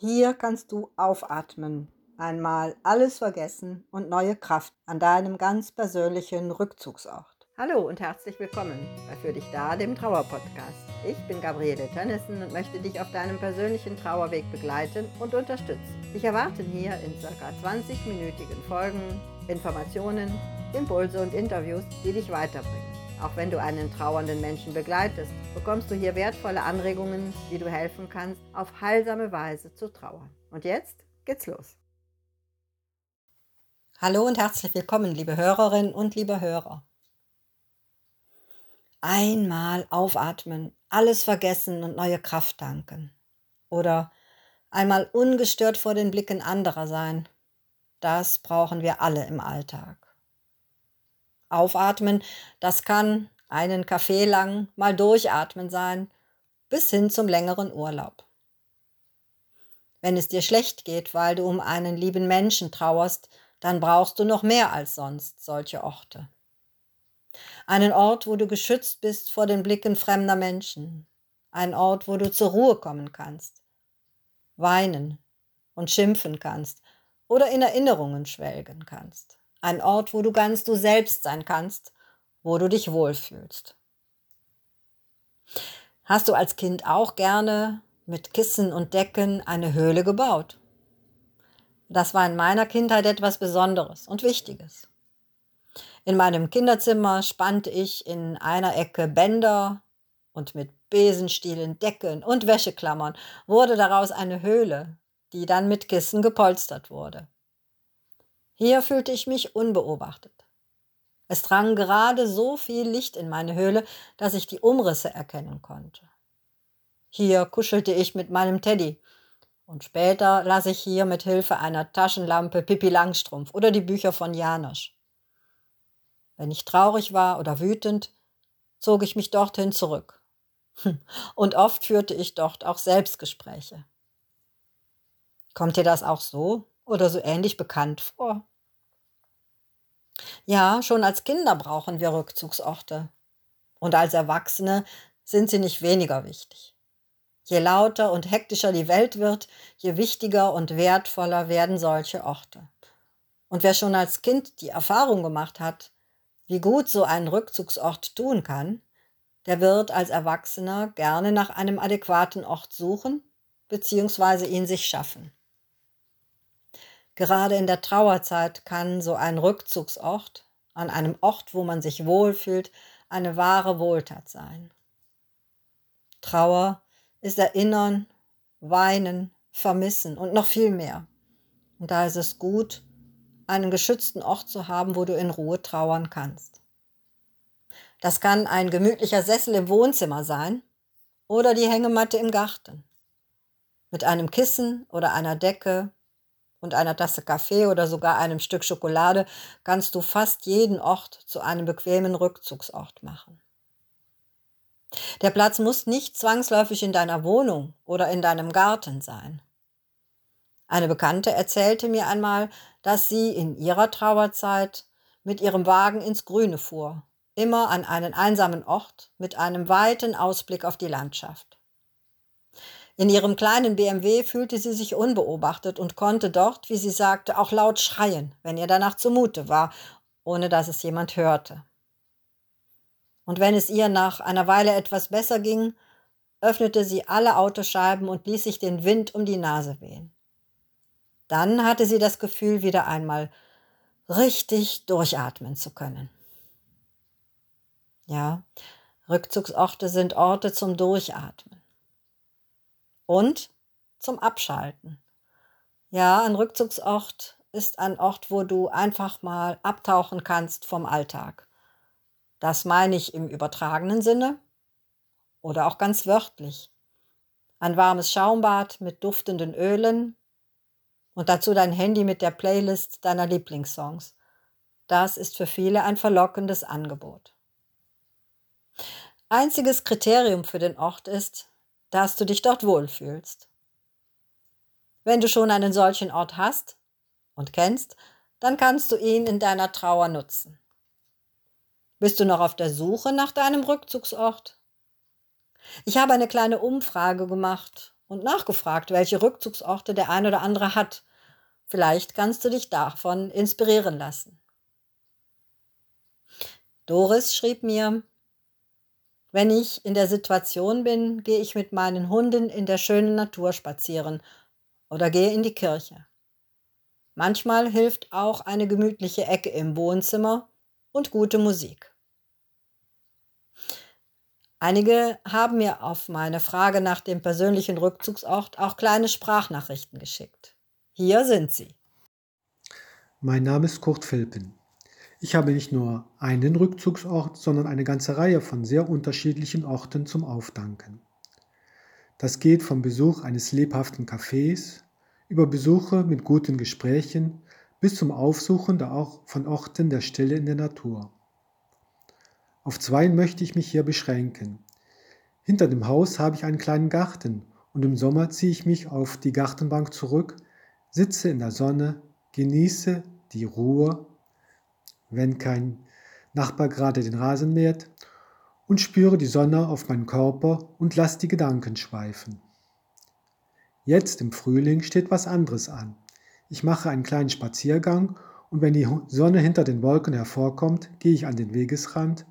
Hier kannst du aufatmen, einmal alles vergessen und neue Kraft an deinem ganz persönlichen Rückzugsort. Hallo und herzlich willkommen bei Für dich da, dem Trauerpodcast. Ich bin Gabriele Tönnissen und möchte dich auf deinem persönlichen Trauerweg begleiten und unterstützen. Ich erwarte hier in ca. 20-minütigen Folgen Informationen, Impulse und Interviews, die dich weiterbringen. Auch wenn du einen trauernden Menschen begleitest, bekommst du hier wertvolle Anregungen, wie du helfen kannst, auf heilsame Weise zu trauern. Und jetzt geht's los. Hallo und herzlich willkommen, liebe Hörerinnen und liebe Hörer. Einmal aufatmen, alles vergessen und neue Kraft danken. Oder einmal ungestört vor den Blicken anderer sein. Das brauchen wir alle im Alltag. Aufatmen, das kann einen Kaffee lang mal durchatmen sein, bis hin zum längeren Urlaub. Wenn es dir schlecht geht, weil du um einen lieben Menschen trauerst, dann brauchst du noch mehr als sonst solche Orte. Einen Ort, wo du geschützt bist vor den Blicken fremder Menschen. Ein Ort, wo du zur Ruhe kommen kannst, weinen und schimpfen kannst oder in Erinnerungen schwelgen kannst. Ein Ort, wo du ganz du selbst sein kannst, wo du dich wohlfühlst. Hast du als Kind auch gerne mit Kissen und Decken eine Höhle gebaut? Das war in meiner Kindheit etwas Besonderes und Wichtiges. In meinem Kinderzimmer spannte ich in einer Ecke Bänder und mit Besenstielen, Decken und Wäscheklammern wurde daraus eine Höhle, die dann mit Kissen gepolstert wurde. Hier fühlte ich mich unbeobachtet. Es drang gerade so viel Licht in meine Höhle, dass ich die Umrisse erkennen konnte. Hier kuschelte ich mit meinem Teddy und später las ich hier mit Hilfe einer Taschenlampe Pippi Langstrumpf oder die Bücher von Janosch. Wenn ich traurig war oder wütend, zog ich mich dorthin zurück. Und oft führte ich dort auch Selbstgespräche. Kommt dir das auch so oder so ähnlich bekannt vor? Ja, schon als Kinder brauchen wir Rückzugsorte. Und als Erwachsene sind sie nicht weniger wichtig. Je lauter und hektischer die Welt wird, je wichtiger und wertvoller werden solche Orte. Und wer schon als Kind die Erfahrung gemacht hat, wie gut so ein Rückzugsort tun kann, der wird als Erwachsener gerne nach einem adäquaten Ort suchen bzw. ihn sich schaffen. Gerade in der Trauerzeit kann so ein Rückzugsort, an einem Ort, wo man sich wohlfühlt, eine wahre Wohltat sein. Trauer ist Erinnern, Weinen, Vermissen und noch viel mehr. Und da ist es gut, einen geschützten Ort zu haben, wo du in Ruhe trauern kannst. Das kann ein gemütlicher Sessel im Wohnzimmer sein oder die Hängematte im Garten. Mit einem Kissen oder einer Decke und einer Tasse Kaffee oder sogar einem Stück Schokolade kannst du fast jeden Ort zu einem bequemen Rückzugsort machen. Der Platz muss nicht zwangsläufig in deiner Wohnung oder in deinem Garten sein. Eine Bekannte erzählte mir einmal, dass sie in ihrer Trauerzeit mit ihrem Wagen ins Grüne fuhr, immer an einen einsamen Ort mit einem weiten Ausblick auf die Landschaft. In ihrem kleinen BMW fühlte sie sich unbeobachtet und konnte dort, wie sie sagte, auch laut schreien, wenn ihr danach zumute war, ohne dass es jemand hörte. Und wenn es ihr nach einer Weile etwas besser ging, öffnete sie alle Autoscheiben und ließ sich den Wind um die Nase wehen. Dann hatte sie das Gefühl, wieder einmal richtig durchatmen zu können. Ja, Rückzugsorte sind Orte zum Durchatmen und zum Abschalten. Ja, ein Rückzugsort ist ein Ort, wo du einfach mal abtauchen kannst vom Alltag. Das meine ich im übertragenen Sinne oder auch ganz wörtlich. Ein warmes Schaumbad mit duftenden Ölen und dazu dein Handy mit der Playlist deiner Lieblingssongs. Das ist für viele ein verlockendes Angebot. Einziges Kriterium für den Ort ist, dass du dich dort wohlfühlst. Wenn du schon einen solchen Ort hast und kennst, dann kannst du ihn in deiner Trauer nutzen. Bist du noch auf der Suche nach deinem Rückzugsort? Ich habe eine kleine Umfrage gemacht und nachgefragt, welche Rückzugsorte der ein oder andere hat. Vielleicht kannst du dich davon inspirieren lassen. Doris schrieb mir, wenn ich in der Situation bin, gehe ich mit meinen Hunden in der schönen Natur spazieren oder gehe in die Kirche. Manchmal hilft auch eine gemütliche Ecke im Wohnzimmer und gute Musik. Einige haben mir auf meine Frage nach dem persönlichen Rückzugsort auch kleine Sprachnachrichten geschickt. Hier sind sie. Mein Name ist Kurt Filpen. Ich habe nicht nur einen Rückzugsort, sondern eine ganze Reihe von sehr unterschiedlichen Orten zum Aufdanken. Das geht vom Besuch eines lebhaften Cafés über Besuche mit guten Gesprächen bis zum Aufsuchen von Orten der Stille in der Natur. Auf zwei möchte ich mich hier beschränken. Hinter dem Haus habe ich einen kleinen Garten und im Sommer ziehe ich mich auf die Gartenbank zurück, sitze in der Sonne, genieße die Ruhe wenn kein Nachbar gerade den Rasen mäht, und spüre die Sonne auf meinen Körper und lass die Gedanken schweifen. Jetzt im Frühling steht was anderes an. Ich mache einen kleinen Spaziergang und wenn die Sonne hinter den Wolken hervorkommt, gehe ich an den Wegesrand,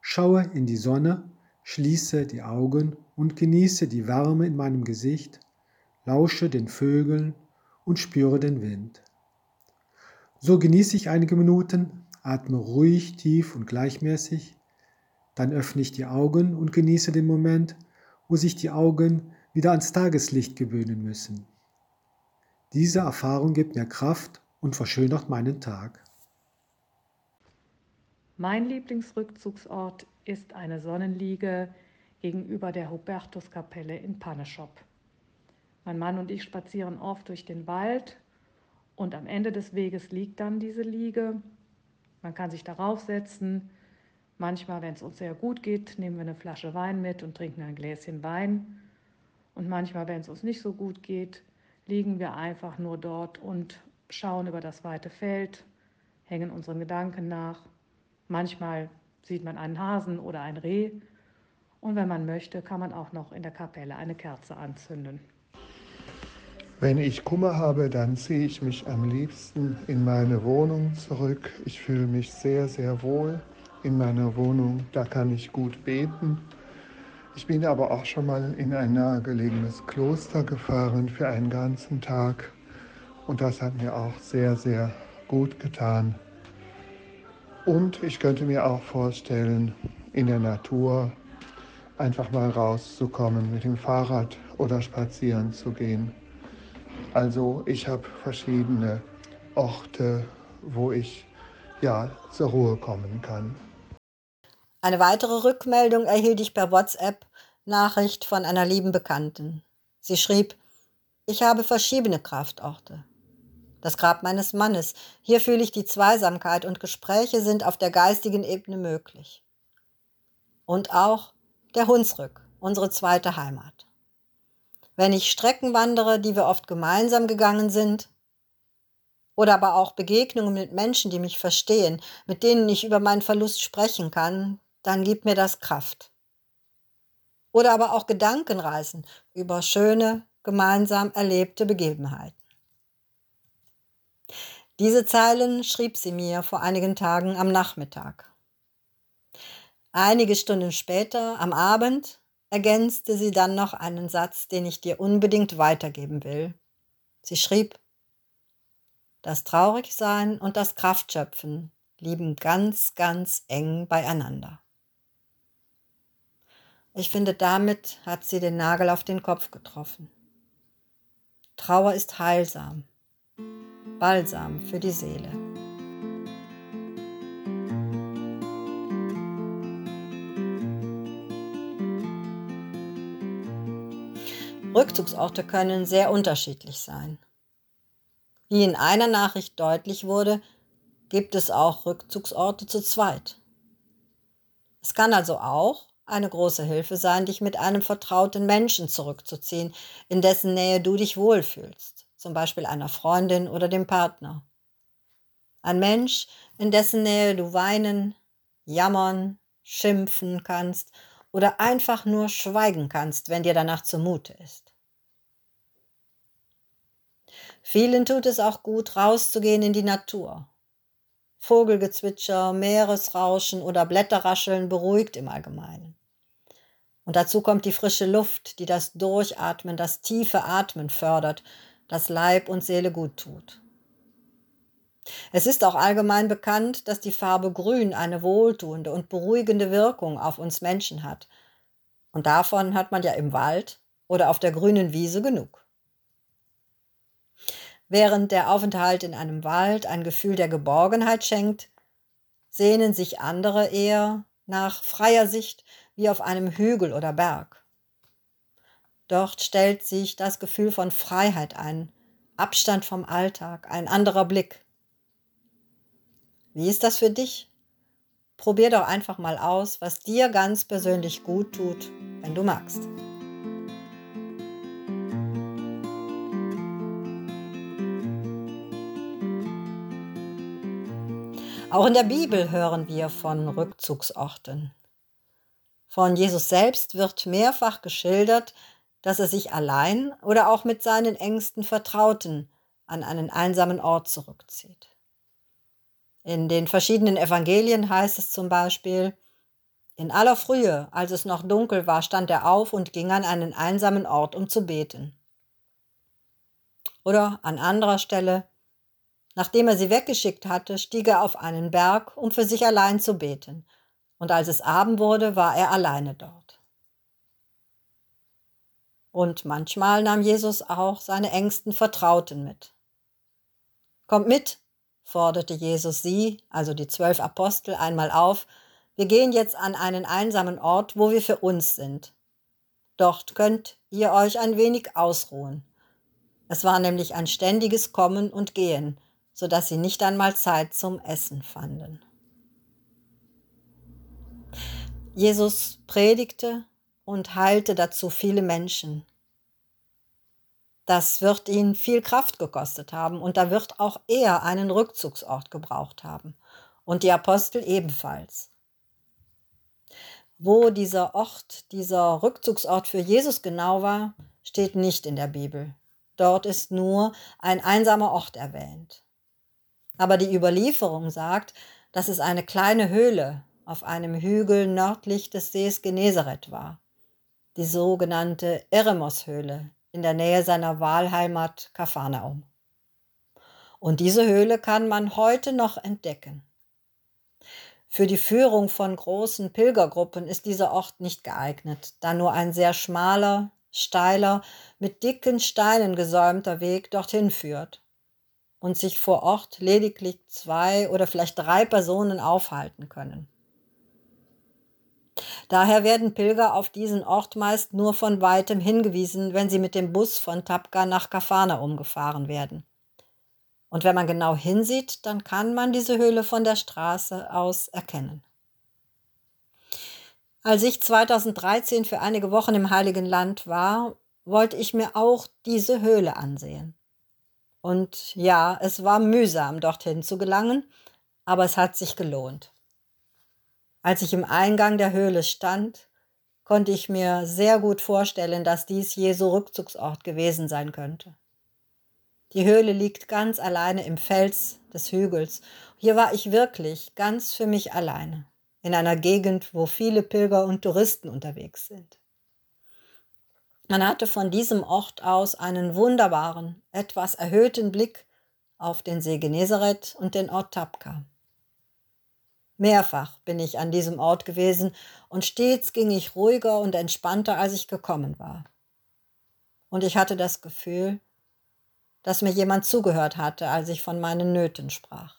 schaue in die Sonne, schließe die Augen und genieße die Wärme in meinem Gesicht, lausche den Vögeln und spüre den Wind. So genieße ich einige Minuten, Atme ruhig, tief und gleichmäßig. Dann öffne ich die Augen und genieße den Moment, wo sich die Augen wieder ans Tageslicht gewöhnen müssen. Diese Erfahrung gibt mir Kraft und verschönert meinen Tag. Mein Lieblingsrückzugsort ist eine Sonnenliege gegenüber der Hubertuskapelle in Panneschop. Mein Mann und ich spazieren oft durch den Wald und am Ende des Weges liegt dann diese Liege man kann sich darauf setzen. Manchmal, wenn es uns sehr gut geht, nehmen wir eine Flasche Wein mit und trinken ein Gläschen Wein. Und manchmal, wenn es uns nicht so gut geht, liegen wir einfach nur dort und schauen über das weite Feld, hängen unseren Gedanken nach. Manchmal sieht man einen Hasen oder ein Reh. Und wenn man möchte, kann man auch noch in der Kapelle eine Kerze anzünden. Wenn ich Kummer habe, dann ziehe ich mich am liebsten in meine Wohnung zurück. Ich fühle mich sehr, sehr wohl in meiner Wohnung. Da kann ich gut beten. Ich bin aber auch schon mal in ein nahegelegenes Kloster gefahren für einen ganzen Tag. Und das hat mir auch sehr, sehr gut getan. Und ich könnte mir auch vorstellen, in der Natur einfach mal rauszukommen, mit dem Fahrrad oder spazieren zu gehen. Also ich habe verschiedene Orte, wo ich ja zur Ruhe kommen kann. Eine weitere Rückmeldung erhielt ich per WhatsApp Nachricht von einer lieben Bekannten. Sie schrieb, ich habe verschiedene Kraftorte. Das Grab meines Mannes. Hier fühle ich die Zweisamkeit und Gespräche sind auf der geistigen Ebene möglich. Und auch der Hunsrück, unsere zweite Heimat wenn ich Strecken wandere, die wir oft gemeinsam gegangen sind, oder aber auch Begegnungen mit Menschen, die mich verstehen, mit denen ich über meinen Verlust sprechen kann, dann gibt mir das Kraft. Oder aber auch Gedankenreisen über schöne, gemeinsam erlebte Begebenheiten. Diese Zeilen schrieb sie mir vor einigen Tagen am Nachmittag. Einige Stunden später, am Abend, ergänzte sie dann noch einen Satz, den ich dir unbedingt weitergeben will. Sie schrieb, das Traurigsein und das Kraftschöpfen lieben ganz, ganz eng beieinander. Ich finde, damit hat sie den Nagel auf den Kopf getroffen. Trauer ist heilsam, balsam für die Seele. Rückzugsorte können sehr unterschiedlich sein. Wie in einer Nachricht deutlich wurde, gibt es auch Rückzugsorte zu zweit. Es kann also auch eine große Hilfe sein, dich mit einem vertrauten Menschen zurückzuziehen, in dessen Nähe du dich wohlfühlst, zum Beispiel einer Freundin oder dem Partner. Ein Mensch, in dessen Nähe du weinen, jammern, schimpfen kannst oder einfach nur schweigen kannst, wenn dir danach zumute ist. Vielen tut es auch gut, rauszugehen in die Natur. Vogelgezwitscher, Meeresrauschen oder Blätterrascheln beruhigt im Allgemeinen. Und dazu kommt die frische Luft, die das Durchatmen, das tiefe Atmen fördert, das Leib und Seele gut tut. Es ist auch allgemein bekannt, dass die Farbe Grün eine wohltuende und beruhigende Wirkung auf uns Menschen hat. Und davon hat man ja im Wald oder auf der grünen Wiese genug. Während der Aufenthalt in einem Wald ein Gefühl der Geborgenheit schenkt, sehnen sich andere eher nach freier Sicht wie auf einem Hügel oder Berg. Dort stellt sich das Gefühl von Freiheit ein, Abstand vom Alltag, ein anderer Blick. Wie ist das für dich? Probier doch einfach mal aus, was dir ganz persönlich gut tut, wenn du magst. Auch in der Bibel hören wir von Rückzugsorten. Von Jesus selbst wird mehrfach geschildert, dass er sich allein oder auch mit seinen engsten Vertrauten an einen einsamen Ort zurückzieht. In den verschiedenen Evangelien heißt es zum Beispiel, in aller Frühe, als es noch dunkel war, stand er auf und ging an einen einsamen Ort, um zu beten. Oder an anderer Stelle, nachdem er sie weggeschickt hatte, stieg er auf einen Berg, um für sich allein zu beten und als es Abend wurde, war er alleine dort. Und manchmal nahm Jesus auch seine engsten Vertrauten mit. Kommt mit, forderte Jesus sie, also die zwölf Apostel, einmal auf, wir gehen jetzt an einen einsamen Ort, wo wir für uns sind. Dort könnt ihr euch ein wenig ausruhen. Es war nämlich ein ständiges Kommen und Gehen, so dass sie nicht einmal Zeit zum Essen fanden. Jesus predigte und heilte dazu viele Menschen. Das wird ihn viel Kraft gekostet haben und da wird auch er einen Rückzugsort gebraucht haben und die Apostel ebenfalls. Wo dieser Ort, dieser Rückzugsort für Jesus genau war, steht nicht in der Bibel. Dort ist nur ein einsamer Ort erwähnt. Aber die Überlieferung sagt, dass es eine kleine Höhle auf einem Hügel nördlich des Sees Genezareth war, die sogenannte Eremos-Höhle in der Nähe seiner Wahlheimat Kapharnaum. Und diese Höhle kann man heute noch entdecken. Für die Führung von großen Pilgergruppen ist dieser Ort nicht geeignet, da nur ein sehr schmaler, steiler, mit dicken Steinen gesäumter Weg dorthin führt und sich vor Ort lediglich zwei oder vielleicht drei Personen aufhalten können. Daher werden Pilger auf diesen Ort meist nur von weitem hingewiesen, wenn sie mit dem Bus von Tapka nach Kafana umgefahren werden. Und wenn man genau hinsieht, dann kann man diese Höhle von der Straße aus erkennen. Als ich 2013 für einige Wochen im Heiligen Land war, wollte ich mir auch diese Höhle ansehen. Und ja, es war mühsam, dorthin zu gelangen, aber es hat sich gelohnt. Als ich im Eingang der Höhle stand, konnte ich mir sehr gut vorstellen, dass dies Jesu Rückzugsort gewesen sein könnte. Die Höhle liegt ganz alleine im Fels des Hügels. Hier war ich wirklich ganz für mich alleine, in einer Gegend, wo viele Pilger und Touristen unterwegs sind. Man hatte von diesem Ort aus einen wunderbaren, etwas erhöhten Blick auf den See Genezareth und den Ort Tapka. Mehrfach bin ich an diesem Ort gewesen und stets ging ich ruhiger und entspannter, als ich gekommen war. Und ich hatte das Gefühl, dass mir jemand zugehört hatte, als ich von meinen Nöten sprach.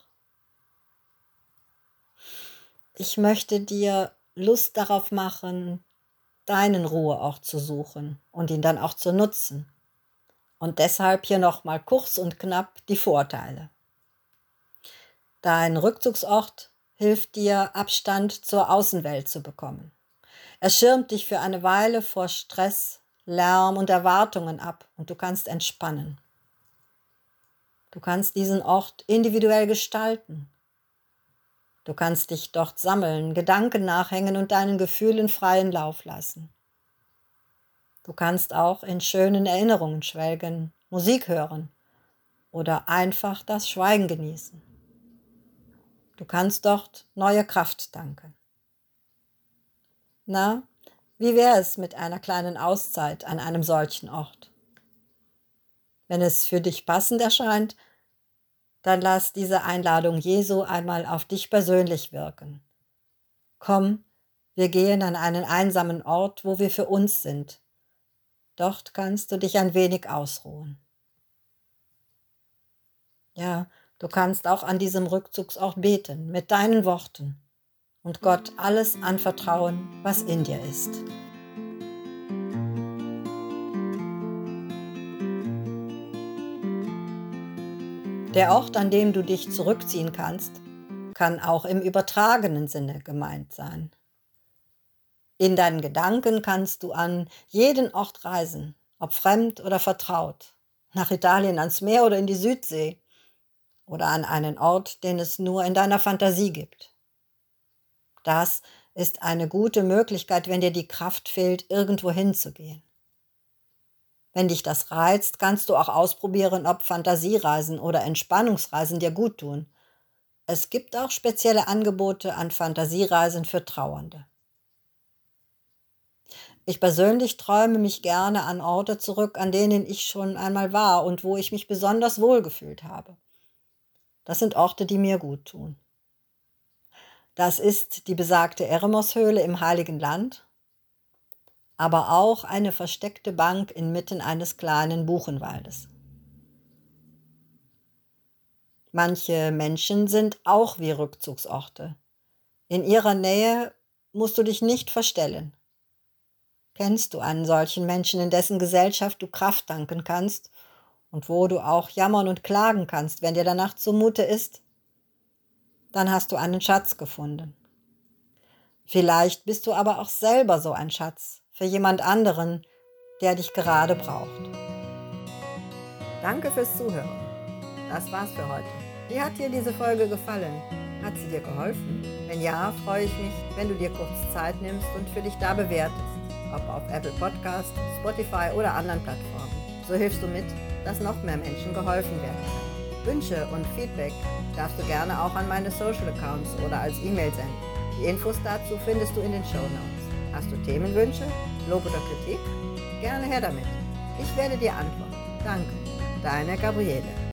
Ich möchte dir Lust darauf machen, deinen Ruheort zu suchen und ihn dann auch zu nutzen. Und deshalb hier nochmal kurz und knapp die Vorteile. Dein Rückzugsort hilft dir, Abstand zur Außenwelt zu bekommen. Er schirmt dich für eine Weile vor Stress, Lärm und Erwartungen ab und du kannst entspannen. Du kannst diesen Ort individuell gestalten. Du kannst dich dort sammeln, Gedanken nachhängen und deinen Gefühlen freien Lauf lassen. Du kannst auch in schönen Erinnerungen schwelgen, Musik hören oder einfach das Schweigen genießen. Du kannst dort neue Kraft danken. Na, wie wäre es mit einer kleinen Auszeit an einem solchen Ort? Wenn es für dich passend erscheint, dann lass diese Einladung Jesu einmal auf dich persönlich wirken. Komm, wir gehen an einen einsamen Ort, wo wir für uns sind. Dort kannst du dich ein wenig ausruhen. Ja, du kannst auch an diesem Rückzugsort beten, mit deinen Worten, und Gott alles anvertrauen, was in dir ist. Der Ort, an dem du dich zurückziehen kannst, kann auch im übertragenen Sinne gemeint sein. In deinen Gedanken kannst du an jeden Ort reisen, ob fremd oder vertraut, nach Italien ans Meer oder in die Südsee oder an einen Ort, den es nur in deiner Fantasie gibt. Das ist eine gute Möglichkeit, wenn dir die Kraft fehlt, irgendwo hinzugehen. Wenn dich das reizt, kannst du auch ausprobieren, ob Fantasiereisen oder Entspannungsreisen dir gut tun. Es gibt auch spezielle Angebote an Fantasiereisen für Trauernde. Ich persönlich träume mich gerne an Orte zurück, an denen ich schon einmal war und wo ich mich besonders wohlgefühlt habe. Das sind Orte, die mir gut tun. Das ist die besagte Eremos-Höhle im Heiligen Land aber auch eine versteckte Bank inmitten eines kleinen Buchenwaldes. Manche Menschen sind auch wie Rückzugsorte. In ihrer Nähe musst du dich nicht verstellen. Kennst du einen solchen Menschen, in dessen Gesellschaft du Kraft danken kannst und wo du auch jammern und klagen kannst, wenn dir danach zumute ist? Dann hast du einen Schatz gefunden. Vielleicht bist du aber auch selber so ein Schatz für jemand anderen, der dich gerade braucht. Danke fürs Zuhören. Das war's für heute. Wie hat dir diese Folge gefallen? Hat sie dir geholfen? Wenn ja, freue ich mich, wenn du dir kurz Zeit nimmst und für dich da bewertest, ob auf Apple Podcast, Spotify oder anderen Plattformen. So hilfst du mit, dass noch mehr Menschen geholfen werden können. Wünsche und Feedback darfst du gerne auch an meine Social Accounts oder als E-Mail senden. Die Infos dazu findest du in den Show Notes. Hast du Themenwünsche, Lob oder Kritik? Gerne her damit. Ich werde dir antworten. Danke. Deine Gabriele.